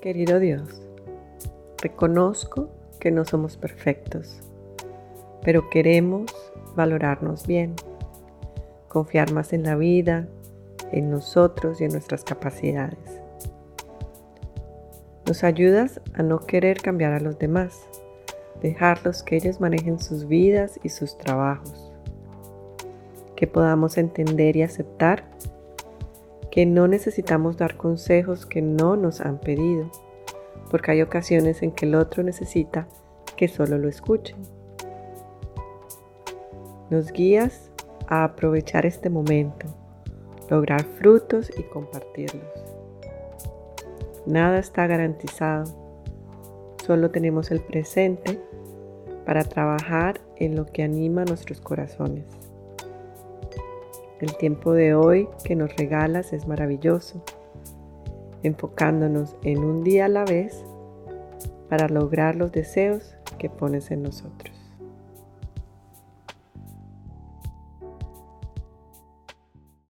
Querido Dios, reconozco que no somos perfectos, pero queremos valorarnos bien, confiar más en la vida, en nosotros y en nuestras capacidades. Nos ayudas a no querer cambiar a los demás, dejarlos que ellos manejen sus vidas y sus trabajos. Que podamos entender y aceptar que no necesitamos dar consejos que no nos han pedido, porque hay ocasiones en que el otro necesita que solo lo escuchen. Nos guías a aprovechar este momento, lograr frutos y compartirlos. Nada está garantizado, solo tenemos el presente para trabajar en lo que anima nuestros corazones. El tiempo de hoy que nos regalas es maravilloso, enfocándonos en un día a la vez para lograr los deseos que pones en nosotros.